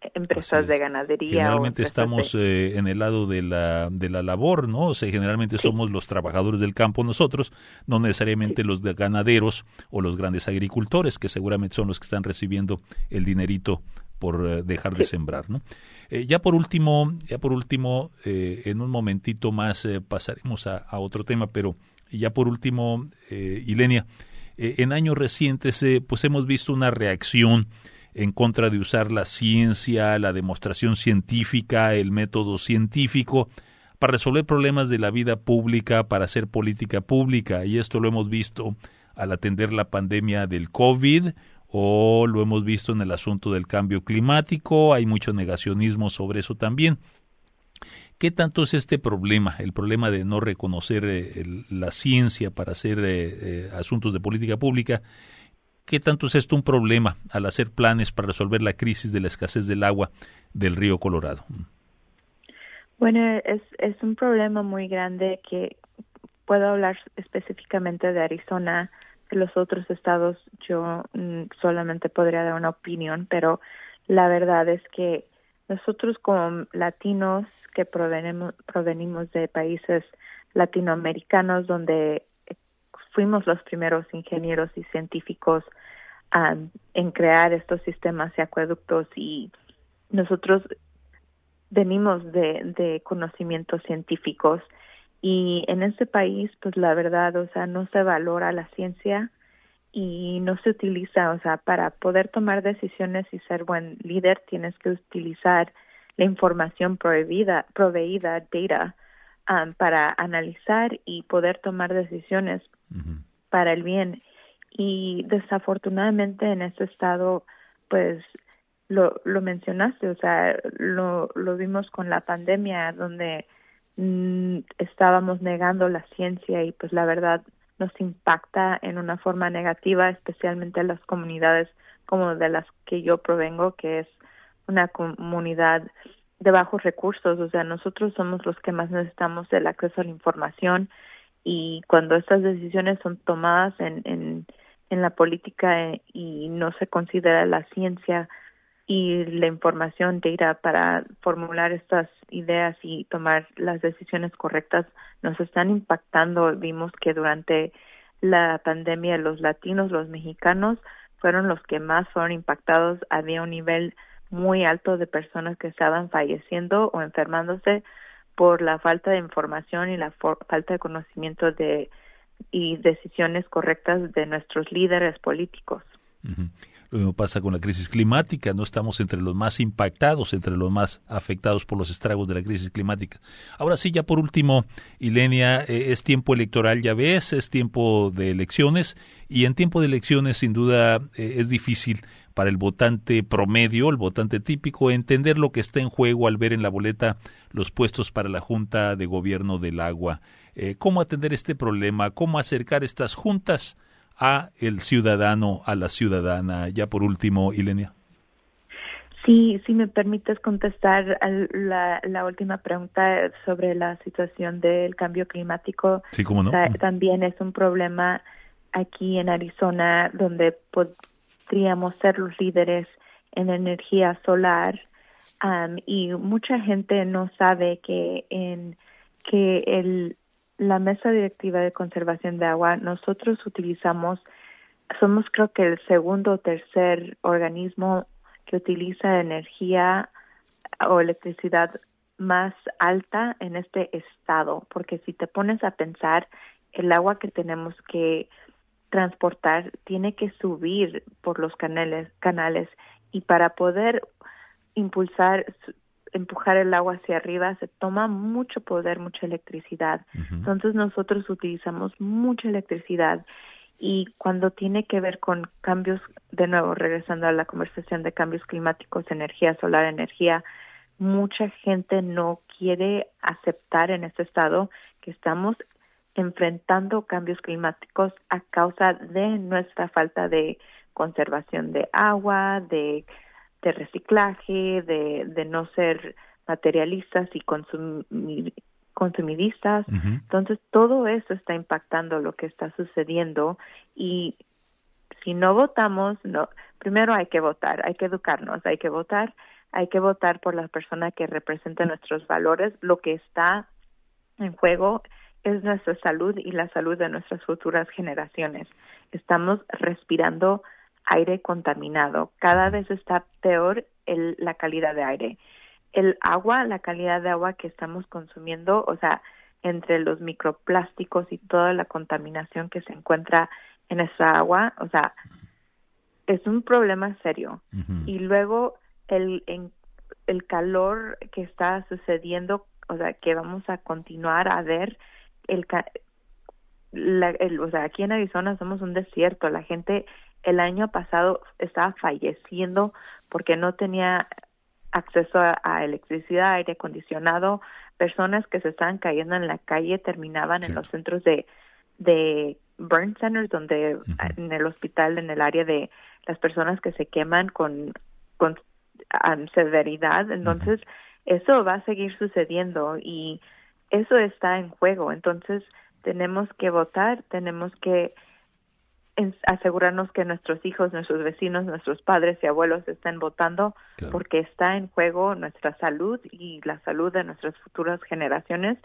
empresas de ganadería. Generalmente estamos eh, en el lado de la, de la labor, ¿no? O sea, generalmente somos los trabajadores del campo nosotros, no necesariamente los de ganaderos o los grandes agricultores, que seguramente son los que están recibiendo el dinerito por eh, dejar de sembrar, ¿no? Eh, ya por último, ya por último, en un momentito más pasaremos a, a, otro tema, pero ya por último, Ilenia, en años recientes pues hemos visto una reacción en contra de usar la ciencia, la demostración científica, el método científico para resolver problemas de la vida pública, para hacer política pública. Y esto lo hemos visto al atender la pandemia del COVID o lo hemos visto en el asunto del cambio climático. Hay mucho negacionismo sobre eso también. ¿Qué tanto es este problema, el problema de no reconocer eh, la ciencia para hacer eh, eh, asuntos de política pública? ¿Qué tanto es esto un problema al hacer planes para resolver la crisis de la escasez del agua del río Colorado? Bueno, es, un problema muy grande que puedo hablar específicamente de Arizona, de los otros estados yo mm, solamente podría dar una opinión, pero la verdad es que nosotros como latinos que provenimos, provenimos de países latinoamericanos donde fuimos los primeros ingenieros y científicos en crear estos sistemas y acueductos y nosotros venimos de, de conocimientos científicos y en este país pues la verdad o sea no se valora la ciencia y no se utiliza o sea para poder tomar decisiones y ser buen líder tienes que utilizar la información prohibida, proveída, data, um, para analizar y poder tomar decisiones para el bien. Y desafortunadamente en este estado, pues lo, lo mencionaste, o sea, lo, lo vimos con la pandemia, donde mm, estábamos negando la ciencia y pues la verdad nos impacta en una forma negativa, especialmente a las comunidades como de las que yo provengo, que es una comunidad de bajos recursos, o sea, nosotros somos los que más necesitamos el acceso a la información y cuando estas decisiones son tomadas en, en, la política eh, y no se considera la ciencia y la información data para formular estas ideas y tomar las decisiones correctas nos están impactando. Vimos que durante la pandemia los latinos, los mexicanos fueron los que más fueron impactados. Había un nivel muy alto de personas que estaban falleciendo o enfermándose por la falta de información y la falta de conocimiento de y decisiones correctas de nuestros líderes políticos. Lo mismo pasa con la crisis climática, no estamos entre los más impactados, entre los más afectados por los estragos de la crisis climática. Ahora sí, ya por último, Ilenia, eh, es tiempo electoral, ya ves, es tiempo de elecciones y en tiempo de elecciones sin duda eh, es difícil para el votante promedio, el votante típico, entender lo que está en juego al ver en la boleta los puestos para la Junta de Gobierno del Agua. Eh, ¿Cómo atender este problema? ¿Cómo acercar estas juntas? a el ciudadano, a la ciudadana. Ya por último, Ilenia. Sí, si me permites contestar la, la última pregunta sobre la situación del cambio climático. Sí, cómo no. También es un problema aquí en Arizona donde podríamos ser los líderes en energía solar y mucha gente no sabe que en que el la mesa directiva de conservación de agua, nosotros utilizamos, somos creo que el segundo o tercer organismo que utiliza energía o electricidad más alta en este estado, porque si te pones a pensar, el agua que tenemos que transportar tiene que subir por los canales, canales. Y para poder impulsar empujar el agua hacia arriba se toma mucho poder, mucha electricidad. Entonces nosotros utilizamos mucha electricidad. Y cuando tiene que ver con cambios, de nuevo regresando a la conversación de cambios climáticos, energía solar, energía, mucha gente no quiere aceptar en este estado que estamos enfrentando cambios climáticos a causa de nuestra falta de conservación de agua, de de reciclaje, de, de no ser materialistas y consumidistas. Entonces, todo eso está impactando lo que está sucediendo y si no votamos, no, primero hay que votar, hay que educarnos, hay que votar, hay que votar por la persona que representa nuestros valores. Lo que está en juego es nuestra salud y la salud de nuestras futuras generaciones. Estamos respirando aire contaminado. Cada vez está peor el, la calidad de aire. El agua, la calidad de agua que estamos consumiendo, o sea, entre los microplásticos y toda la contaminación que se encuentra en esa agua, o sea, es un problema serio. Y luego el, en, el calor que está sucediendo, o sea, que vamos a continuar a ver el, la, el, o sea, aquí en Arizona somos un desierto, la gente el año pasado estaba falleciendo porque no tenía acceso a, electricidad, aire acondicionado, personas que se estaban cayendo en la calle terminaban en los centros de de burn centers donde en el hospital en el área de las personas que se queman con con severidad. Entonces eso va a seguir sucediendo y eso está en juego. Entonces tenemos que votar tenemos que asegurarnos que nuestros hijos, nuestros vecinos, nuestros padres y abuelos estén votando porque está en juego nuestra salud y la salud de nuestras futuras generaciones.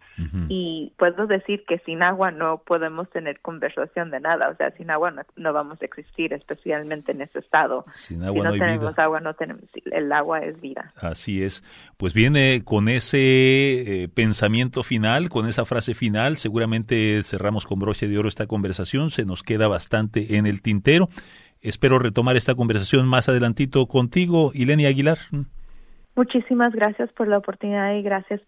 Y puedo decir que sin agua no podemos tener conversación de nada, o sea, sin agua no, vamos a existir, especialmente en este estado. Sin agua si no, tenemos agua, no tenemos, el agua es vida. Así es. Pues viene con ese eh, pensamiento final, con esa frase final, seguramente cerramos con broche de oro esta conversación, se nos queda bastante en el tintero. Espero retomar esta conversación más adelantito contigo, Ilenia Aguilar. Muchísimas gracias por la oportunidad y gracias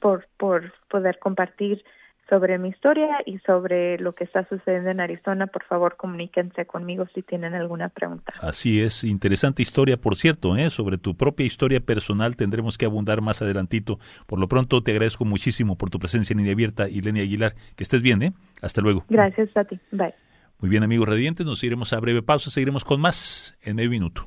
por, por poder compartir sobre mi historia y sobre lo que está sucediendo en Arizona. Por favor, comuníquense conmigo si tienen alguna pregunta. Así es, interesante historia, por cierto, ¿eh? sobre tu propia historia personal tendremos que abundar más adelantito. Por lo pronto, te agradezco muchísimo por tu presencia en línea abierta, Ilenia Aguilar. Que estés bien, ¿eh? Hasta luego. Gracias a ti. Bye. Muy bien, amigos radiantes, nos iremos a breve pausa, seguiremos con más en medio minuto.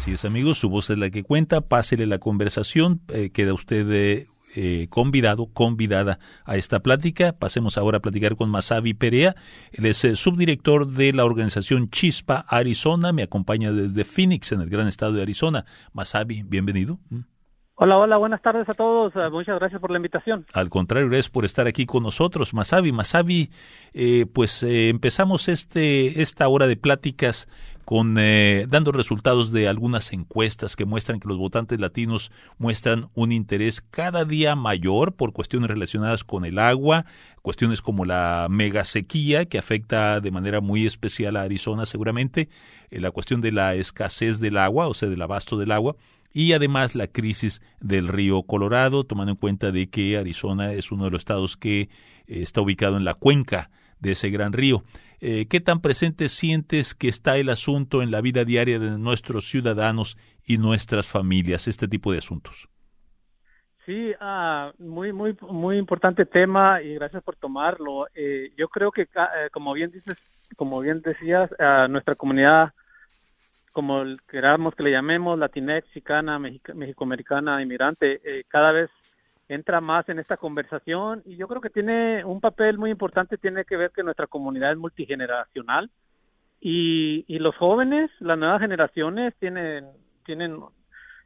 Así es, amigos, su voz es la que cuenta. Pásele la conversación. Eh, queda usted eh, eh, convidado, convidada a esta plática. Pasemos ahora a platicar con Masabi Perea. Él es subdirector de la organización Chispa Arizona. Me acompaña desde Phoenix, en el gran estado de Arizona. Masabi, bienvenido. Mm. Hola, hola, buenas tardes a todos. Muchas gracias por la invitación. Al contrario, gracias por estar aquí con nosotros, Masabi. Masabi, pues empezamos este, esta hora de pláticas con eh, dando resultados de algunas encuestas que muestran que los votantes latinos muestran un interés cada día mayor por cuestiones relacionadas con el agua, cuestiones como la mega sequía que afecta de manera muy especial a Arizona seguramente, eh, la cuestión de la escasez del agua, o sea, del abasto del agua, y además la crisis del río Colorado, tomando en cuenta de que Arizona es uno de los estados que eh, está ubicado en la cuenca de ese gran río. Eh, ¿Qué tan presente sientes que está el asunto en la vida diaria de nuestros ciudadanos y nuestras familias, este tipo de asuntos? Sí, ah, muy, muy, muy importante tema y gracias por tomarlo. Eh, yo creo que, eh, como bien dices, como bien decías, nuestra comunidad, como queramos que le llamemos, latinex, chicana, mexicoamericana, inmigrante, cada vez entra más en esta conversación y yo creo que tiene un papel muy importante, tiene que ver que nuestra comunidad es multigeneracional y, y los jóvenes, las nuevas generaciones tienen, tienen,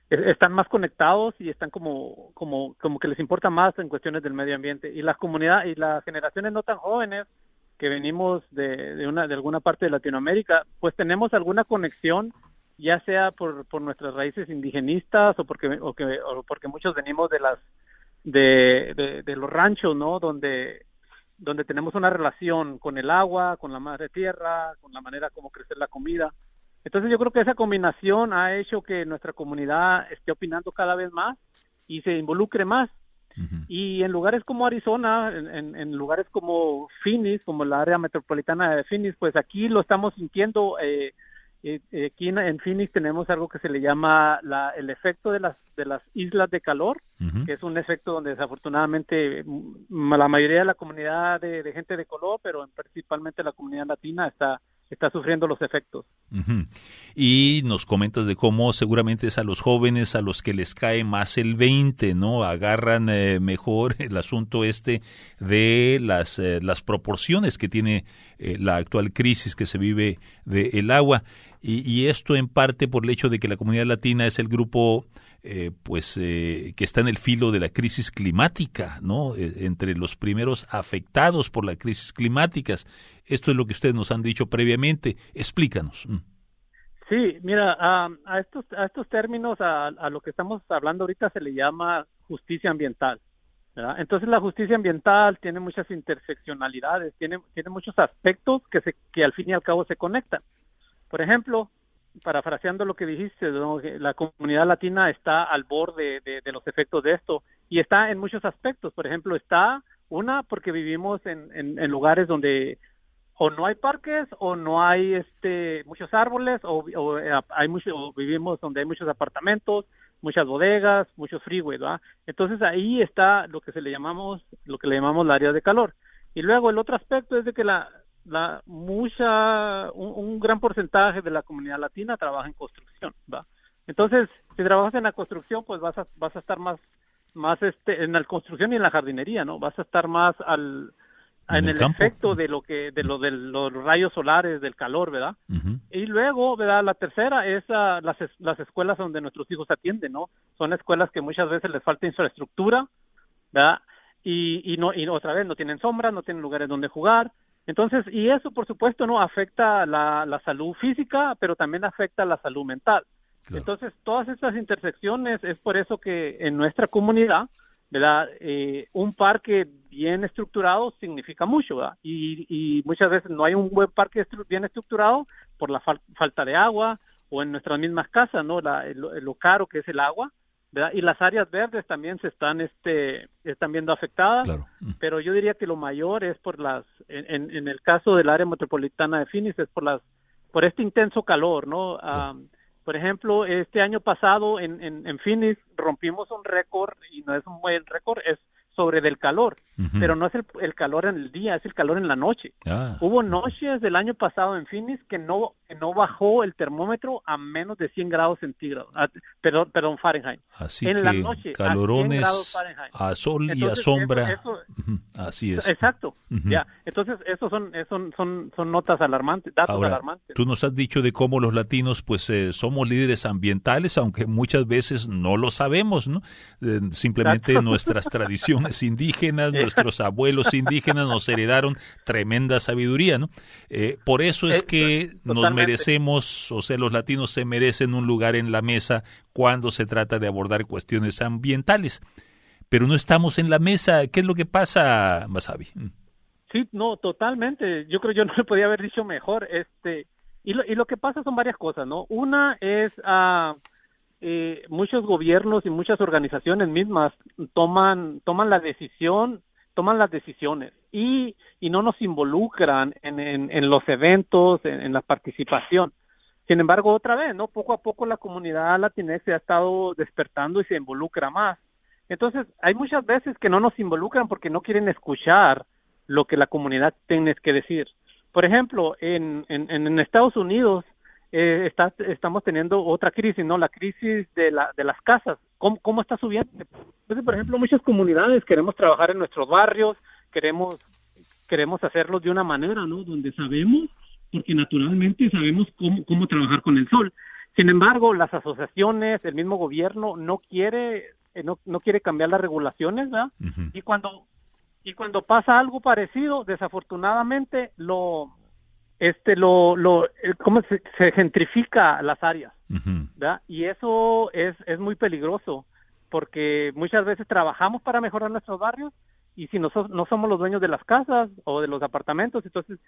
están más conectados y están como, como, como que les importa más en cuestiones del medio ambiente. Y las comunidades y las generaciones no tan jóvenes que venimos de, de una, de alguna parte de Latinoamérica, pues tenemos alguna conexión ya sea por, por nuestras raíces indigenistas o porque, o que, o porque muchos venimos de las de, de, los ranchos, ¿no? Donde, donde tenemos una relación con el agua, con la madre tierra, con la manera como crecer la comida. Entonces yo creo que esa combinación ha hecho que nuestra comunidad esté opinando cada vez más y se involucre más Y en lugares como Arizona, en, en, lugares como Phoenix, como la área metropolitana de Phoenix, pues aquí lo estamos sintiendo. Eh, aquí en, Phoenix tenemos algo que se le llama la, el efecto de las, de las islas de calor, que es un efecto donde desafortunadamente la mayoría de la comunidad de, gente de color, pero principalmente la comunidad latina está está sufriendo los efectos. Y nos comentas de cómo seguramente es a los jóvenes a los que les cae más el 20, ¿no? Agarran eh, mejor <laughs> el asunto este de las, eh, las proporciones que tiene eh, la actual crisis que se vive del agua. Y, y, esto en parte por el hecho de que la comunidad latina es el grupo eh, pues eh, que está en el filo de la crisis climática, ¿no? Eh, entre los primeros afectados por la crisis climática. Esto es lo que ustedes nos han dicho previamente. Explícanos. Mm. Sí, mira, a, estos a estos términos, a, lo que estamos hablando ahorita se le llama justicia ambiental. Entonces la justicia ambiental tiene muchas interseccionalidades, tiene, tiene muchos aspectos que, se, que al fin y al cabo se conectan. Por ejemplo, parafraseando lo que dijiste, la comunidad latina está al borde de, los efectos de esto y está en muchos aspectos. Por ejemplo, está una porque vivimos en, en, lugares donde o no hay parques o no hay este muchos árboles o, eh, hay mucho, vivimos donde hay muchos apartamentos, muchas bodegas, muchos freeways. Entonces ahí está lo que se le llamamos lo que le llamamos la área de calor. Y luego el otro aspecto es de que la la mucha un, gran porcentaje de la comunidad latina trabaja en construcción va entonces si trabajas en la construcción pues vas a vas a estar más más este en la construcción y en la jardinería no vas a estar más al en, el, efecto de lo que de lo de los rayos solares del calor verdad y luego verdad la tercera es uh, las las escuelas donde nuestros hijos atienden no son escuelas que muchas veces les falta infraestructura verdad y, y no y otra vez no tienen sombras no tienen lugares donde jugar entonces, y eso por supuesto no afecta la, la salud física, pero también afecta la salud mental. Entonces, todas estas intersecciones es por eso que en nuestra comunidad, ¿verdad? Eh, un parque bien estructurado significa mucho, ¿verdad? Y, y muchas veces no hay un buen parque bien estructurado por la falta de agua o en nuestras mismas casas, ¿no? La, lo caro que es el agua y las áreas verdes también se están este están viendo afectadas mm. pero yo diría que lo mayor es por las en, en el caso del área metropolitana de Phoenix es por las por este intenso calor no por ejemplo este año pasado en, en, en Phoenix rompimos un récord y no es un buen récord es sobre del calor, pero no es el, calor en el día, es el calor en la noche. Ah. Hubo noches del año pasado en Phoenix que no que no bajó el termómetro a menos de 100 grados centígrados, perdón, perdón, Fahrenheit. Así en la noche, calorones a, sol y a sombra. Así es. Exacto. Ya, entonces esos son son son son notas alarmantes, datos alarmantes. Tú nos has dicho de cómo los latinos pues eh, somos líderes ambientales, aunque muchas veces no lo sabemos, ¿no? Eh, simplemente nuestras tradiciones indígenas, nuestros abuelos indígenas nos heredaron tremenda sabiduría, ¿no? Eh, por eso es que nos merecemos, o sea, los latinos se merecen un lugar en la mesa cuando se trata de abordar cuestiones ambientales. Pero no estamos en la mesa. ¿Qué es lo que pasa, Masabi? Mm. Sí, no, totalmente. Yo creo que yo no le podía haber dicho mejor. Este, y lo, y lo que pasa son varias cosas, ¿no? Una es... Uh, eh, muchos gobiernos y muchas organizaciones mismas toman toman la decisión toman las decisiones y, y no nos involucran en, en, los eventos, en, la participación. Sin embargo, otra vez, ¿no? Poco a poco la comunidad latinx se ha estado despertando y se involucra más. Entonces, hay muchas veces que no nos involucran porque no quieren escuchar lo que la comunidad tiene que decir. Por ejemplo, en, en Estados Unidos, eh, está, estamos teniendo otra crisis, ¿no? La crisis de, la, de las casas. ¿Cómo, ¿Cómo está subiendo? Entonces, por ejemplo, muchas comunidades queremos trabajar en nuestros barrios, queremos, queremos hacerlo de una manera, ¿no? Donde sabemos, porque naturalmente sabemos cómo, cómo trabajar con el sol. Sin embargo, las asociaciones, el mismo gobierno no quiere, eh, no, no quiere cambiar las regulaciones, ¿verdad? Y cuando y cuando pasa algo parecido, desafortunadamente lo este lo lo cómo se, gentrifica las áreas ¿verdad? y eso es es muy peligroso porque muchas veces trabajamos para mejorar nuestros barrios y si nosotros no somos los dueños de las casas o de los apartamentos entonces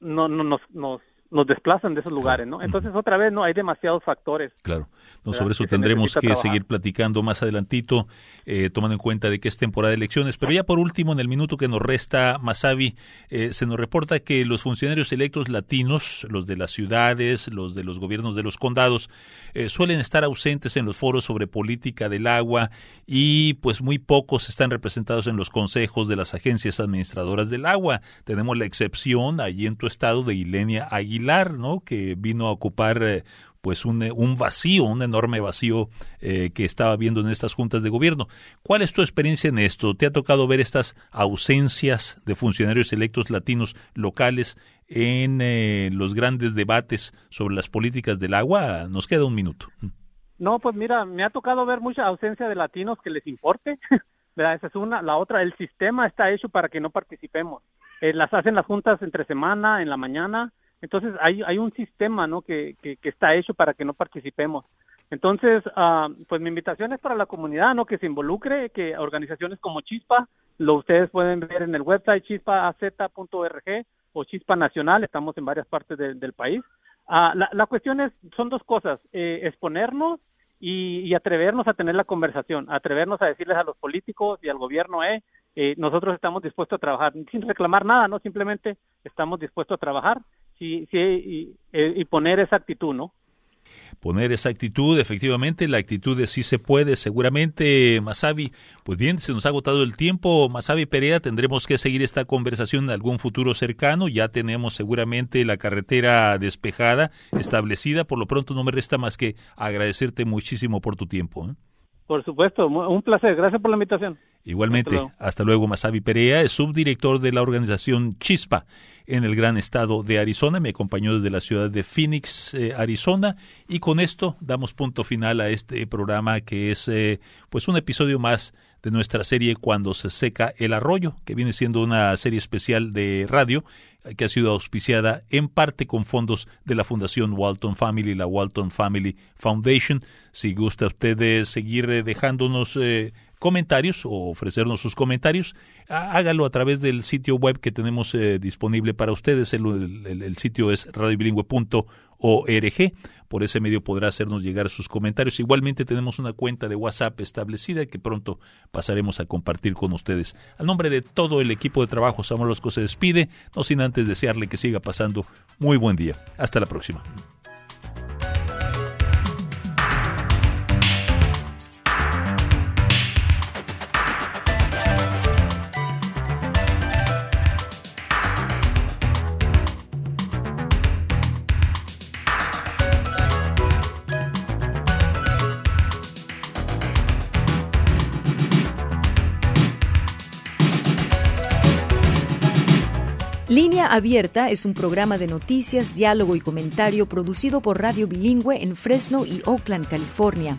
no, no nos, nos nos desplazan de esos lugares, ¿no? Entonces, otra vez, no hay demasiados factores. Claro, no, sobre eso tendremos que seguir platicando más adelantito, eh, tomando en cuenta de que es temporada de elecciones. Pero ya por último, en el minuto que nos resta, Masavi, eh, se nos reporta que los funcionarios electos latinos, los de las ciudades, los de los gobiernos de los condados, eh, suelen estar ausentes en los foros sobre política del agua y pues muy pocos están representados en los consejos de las agencias administradoras del agua. Tenemos la excepción allí en tu estado de Ilenia Aguilar ¿no? Que vino a ocupar eh, pues un, un, vacío, un enorme vacío eh, que estaba viendo en estas juntas de gobierno. ¿Cuál es tu experiencia en esto? ¿Te ha tocado ver estas ausencias de funcionarios electos latinos locales en eh, los grandes debates sobre las políticas del agua? Nos queda un minuto. No, pues mira, me ha tocado ver mucha ausencia de latinos que les importe. <laughs> Esa es una. La otra, el sistema está hecho para que no participemos. las hacen las juntas entre semana, en la mañana, entonces hay, un sistema ¿no? que, está hecho para que no participemos. Entonces, uh, pues mi invitación es para la comunidad, ¿no? Que se involucre, que organizaciones como Chispa, lo ustedes pueden ver en el website chispaaz.org o Chispa Nacional, estamos en varias partes del país. Uh, la, la, cuestión es, son dos cosas, eh, exponernos y, y, atrevernos a tener la conversación, atrevernos a decirles a los políticos y al gobierno, eh, eh, nosotros estamos dispuestos a trabajar sin reclamar nada, no simplemente estamos dispuestos a trabajar sí, sí, y, y poner esa actitud, ¿no? poner esa actitud, efectivamente, la actitud de sí se puede, seguramente, Masabi. Pues bien, se nos ha agotado el tiempo, Masabi Perea, tendremos que seguir esta conversación en algún futuro cercano, ya tenemos seguramente la carretera despejada, establecida, por lo pronto no me resta más que agradecerte muchísimo por tu tiempo. ¿eh? Por supuesto, un placer, gracias por la invitación. Igualmente, hasta luego, Masabi Perea, es subdirector de la organización Chispa en el gran estado de Arizona. Me acompañó desde la ciudad de Phoenix, eh, Arizona. Y con esto damos punto final a este programa que es eh, pues un episodio más de nuestra serie Cuando se seca el arroyo, que viene siendo una serie especial de radio eh, que ha sido auspiciada en parte con fondos de la Fundación Walton Family, la Walton Family Foundation. Si gusta usted seguir dejándonos comentarios o ofrecernos sus comentarios, hágalo a través del sitio web que tenemos eh, disponible para ustedes. El, sitio es radiobilingüe.org. Por ese medio podrá hacernos llegar sus comentarios. Igualmente tenemos una cuenta de WhatsApp establecida que pronto pasaremos a compartir con ustedes. A nombre de todo el equipo de trabajo, Samuel Osco se despide, no sin antes desearle que siga pasando muy buen día. Hasta la próxima. Abierta es un programa de noticias, diálogo y comentario producido por Radio Bilingüe en Fresno y Oakland, California,